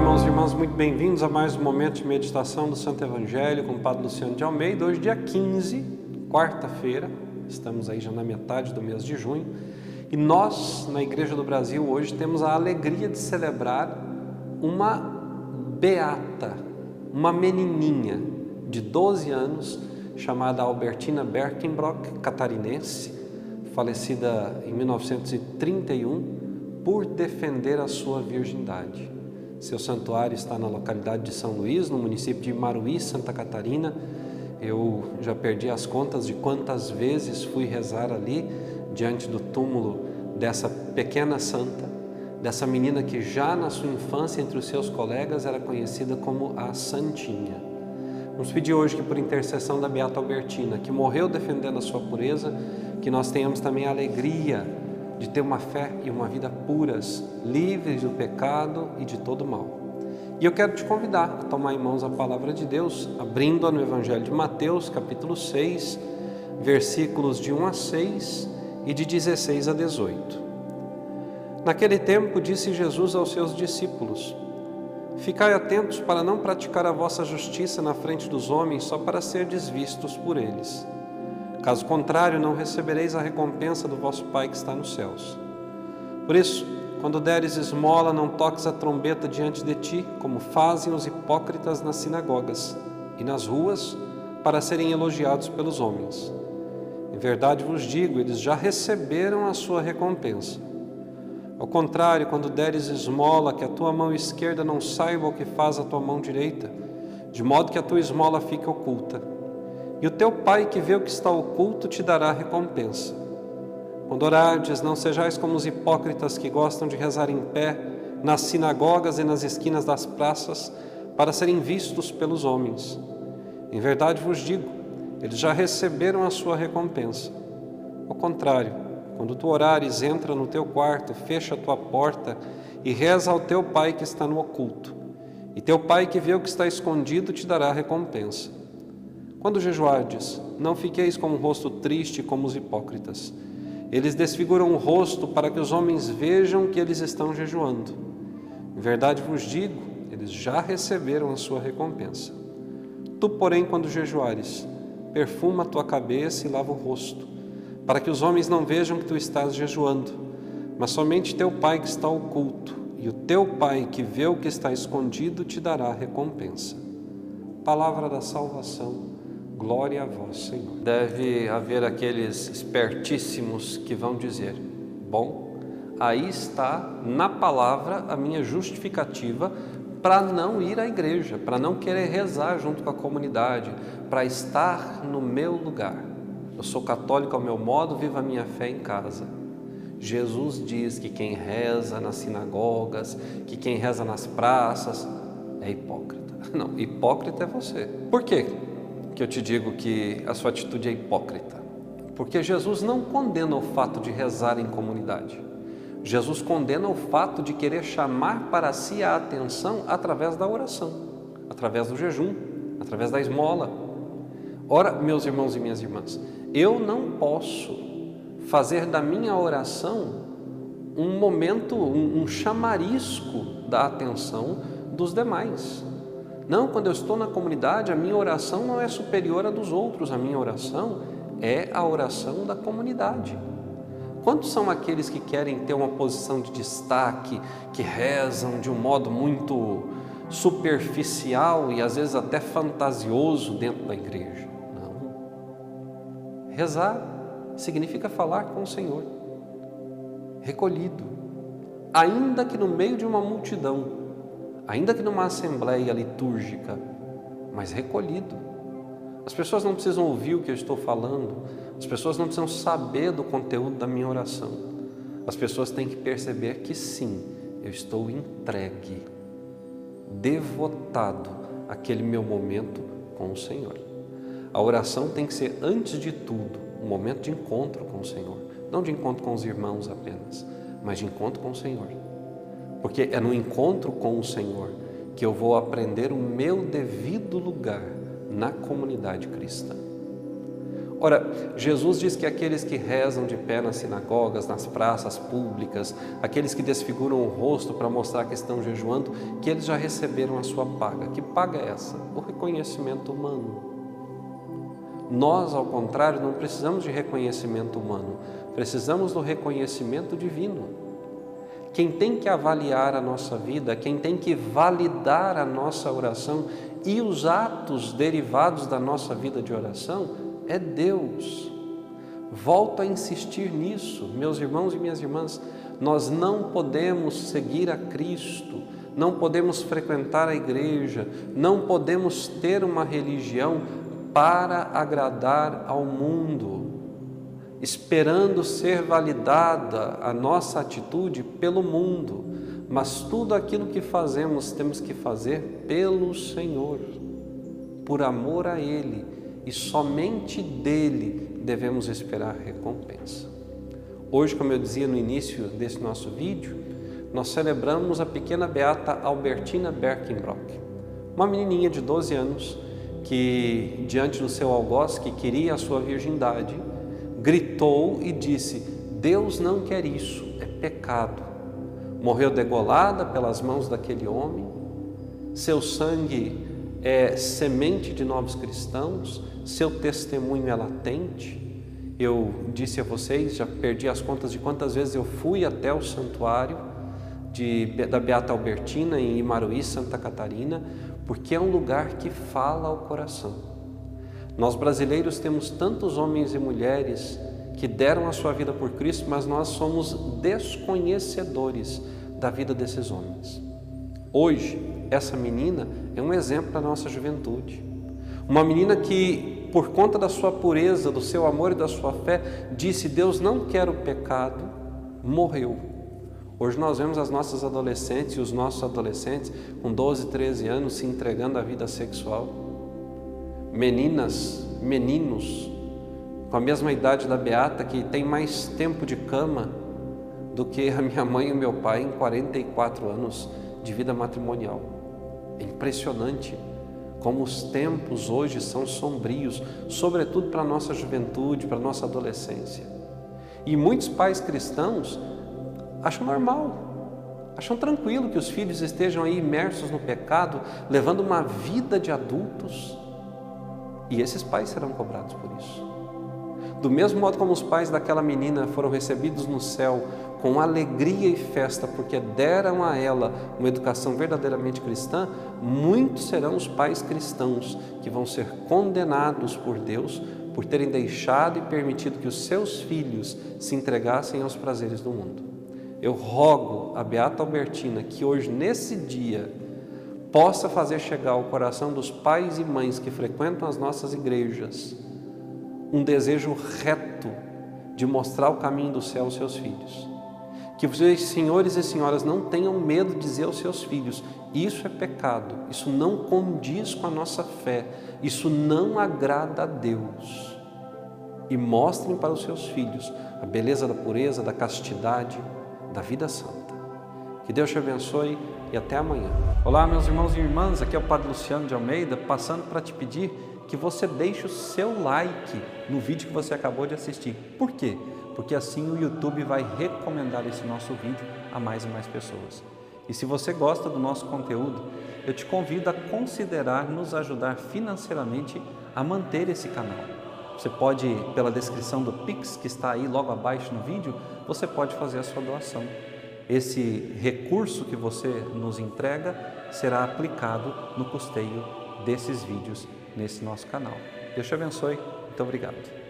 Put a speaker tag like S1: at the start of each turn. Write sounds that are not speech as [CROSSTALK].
S1: irmãos e irmãs, muito bem-vindos a mais um momento de meditação do Santo Evangelho com o Padre Luciano de Almeida. Hoje, dia 15, quarta-feira, estamos aí já na metade do mês de junho, e nós, na Igreja do Brasil, hoje temos a alegria de celebrar uma beata, uma menininha de 12 anos, chamada Albertina Berkenbrock, catarinense, falecida em 1931, por defender a sua virgindade. Seu santuário está na localidade de São Luís, no município de Maruí, Santa Catarina. Eu já perdi as contas de quantas vezes fui rezar ali, diante do túmulo dessa pequena santa, dessa menina que já na sua infância, entre os seus colegas, era conhecida como a Santinha. Vamos pedir hoje que, por intercessão da Beata Albertina, que morreu defendendo a sua pureza, que nós tenhamos também a alegria de ter uma fé e uma vida puras, livres do pecado e de todo mal. E eu quero te convidar a tomar em mãos a palavra de Deus, abrindo-a no Evangelho de Mateus, capítulo 6, versículos de 1 a 6 e de 16 a 18. Naquele tempo disse Jesus aos seus discípulos: Ficai atentos para não praticar a vossa justiça na frente dos homens só para ser desvistos por eles. Caso contrário, não recebereis a recompensa do vosso Pai que está nos céus. Por isso, quando deres esmola, não toques a trombeta diante de ti, como fazem os hipócritas nas sinagogas e nas ruas, para serem elogiados pelos homens. Em verdade vos digo, eles já receberam a sua recompensa. Ao contrário, quando deres esmola, que a tua mão esquerda não saiba o que faz a tua mão direita, de modo que a tua esmola fique oculta e o teu Pai que vê o que está oculto te dará recompensa. Quando orardes, não sejais como os hipócritas que gostam de rezar em pé nas sinagogas e nas esquinas das praças para serem vistos pelos homens. Em verdade vos digo, eles já receberam a sua recompensa. Ao contrário, quando tu orares, entra no teu quarto, fecha a tua porta e reza ao teu Pai que está no oculto. E teu Pai que vê o que está escondido te dará recompensa. Quando jejuardes, não fiqueis com o rosto triste como os hipócritas. Eles desfiguram o rosto para que os homens vejam que eles estão jejuando. Em verdade vos digo, eles já receberam a sua recompensa. Tu, porém, quando jejuares, perfuma a tua cabeça e lava o rosto, para que os homens não vejam que tu estás jejuando, mas somente teu Pai que está oculto, e o teu Pai que vê o que está escondido te dará recompensa. Palavra da salvação. Glória a vós, Senhor. Deve haver aqueles espertíssimos que vão dizer: Bom, aí está na palavra a minha justificativa para não ir à igreja, para não querer rezar junto com a comunidade, para estar no meu lugar. Eu sou católico ao meu modo, vivo a minha fé em casa. Jesus diz que quem reza nas sinagogas, que quem reza nas praças, é hipócrita. [LAUGHS] Não, hipócrita é você. Por quê? Que eu te digo que a sua atitude é hipócrita. Porque Jesus não condena o fato de rezar em comunidade. Jesus condena o fato de querer chamar para si a atenção através da oração, através do jejum, através da esmola. Ora, meus irmãos e minhas irmãs, eu não posso fazer da minha oração um momento, um, um chamarisco da atenção dos demais. Não, quando eu estou na comunidade, a minha oração não é superior à dos outros, a minha oração é a oração da comunidade. Quantos são aqueles que querem ter uma posição de destaque, que rezam de um modo muito superficial e às vezes até fantasioso dentro da igreja? Não. Rezar significa falar com o Senhor, recolhido, ainda que no meio de uma multidão ainda que numa assembleia litúrgica, mas recolhido. As pessoas não precisam ouvir o que eu estou falando, as pessoas não precisam saber do conteúdo da minha oração. As pessoas têm que perceber que sim, eu estou entregue, devotado àquele meu momento com o Senhor. A oração tem que ser, antes de tudo, um momento de encontro com o Senhor, não de encontro com os irmãos apenas, mas de encontro com o Senhor porque é no encontro com o Senhor que eu vou aprender o meu devido lugar na comunidade cristã. Ora, Jesus diz que aqueles que rezam de pé nas sinagogas, nas praças públicas, aqueles que desfiguram o rosto para mostrar que estão jejuando, que eles já receberam a sua paga. Que paga é essa? O reconhecimento humano. Nós, ao contrário, não precisamos de reconhecimento humano, precisamos do reconhecimento divino. Quem tem que avaliar a nossa vida, quem tem que validar a nossa oração e os atos derivados da nossa vida de oração é Deus. Volto a insistir nisso, meus irmãos e minhas irmãs, nós não podemos seguir a Cristo, não podemos frequentar a igreja, não podemos ter uma religião para agradar ao mundo, esperando ser validada a nossa atitude pelo mundo, mas tudo aquilo que fazemos temos que fazer pelo Senhor, por amor a Ele e somente dele devemos esperar recompensa. Hoje, como eu dizia no início desse nosso vídeo, nós celebramos a pequena beata Albertina Berkenbrock, uma menininha de 12 anos que, diante do seu algoz, que queria a sua virgindade, gritou e disse: Deus não quer isso, é pecado. Morreu degolada pelas mãos daquele homem, seu sangue é semente de novos cristãos, seu testemunho é latente. Eu disse a vocês, já perdi as contas de quantas vezes eu fui até o santuário de, da Beata Albertina em Imaruí, Santa Catarina, porque é um lugar que fala ao coração. Nós brasileiros temos tantos homens e mulheres que deram a sua vida por Cristo, mas nós somos desconhecedores da vida desses homens. Hoje, essa menina é um exemplo da nossa juventude. Uma menina que, por conta da sua pureza, do seu amor e da sua fé, disse: Deus não quer o pecado, morreu. Hoje nós vemos as nossas adolescentes e os nossos adolescentes com 12, 13 anos se entregando à vida sexual. Meninas, meninos, com a mesma idade da Beata, que tem mais tempo de cama do que a minha mãe e o meu pai em 44 anos de vida matrimonial. É impressionante como os tempos hoje são sombrios, sobretudo para a nossa juventude, para a nossa adolescência. E muitos pais cristãos acham normal, acham tranquilo que os filhos estejam aí imersos no pecado, levando uma vida de adultos, e esses pais serão cobrados por isso. Do mesmo modo como os pais daquela menina foram recebidos no céu com alegria e festa, porque deram a ela uma educação verdadeiramente cristã, muitos serão os pais cristãos que vão ser condenados por Deus por terem deixado e permitido que os seus filhos se entregassem aos prazeres do mundo. Eu rogo a Beata Albertina que hoje, nesse dia, possa fazer chegar ao coração dos pais e mães que frequentam as nossas igrejas um desejo reto de mostrar o caminho do céu aos seus filhos. Que vocês, senhores e senhoras, não tenham medo de dizer aos seus filhos: isso é pecado, isso não condiz com a nossa fé, isso não agrada a Deus. E mostrem para os seus filhos a beleza da pureza, da castidade, da vida santa. Que Deus te abençoe e até amanhã. Olá, meus irmãos e irmãs, aqui é o Padre Luciano de Almeida, passando para te pedir que você deixe o seu like no vídeo que você acabou de assistir. Por quê? Porque assim o YouTube vai recomendar esse nosso vídeo a mais e mais pessoas. E se você gosta do nosso conteúdo, eu te convido a considerar nos ajudar financeiramente a manter esse canal. Você pode, pela descrição do Pix que está aí logo abaixo no vídeo, você pode fazer a sua doação. Esse recurso que você nos entrega será aplicado no custeio desses vídeos nesse nosso canal. Deus te abençoe. Muito obrigado.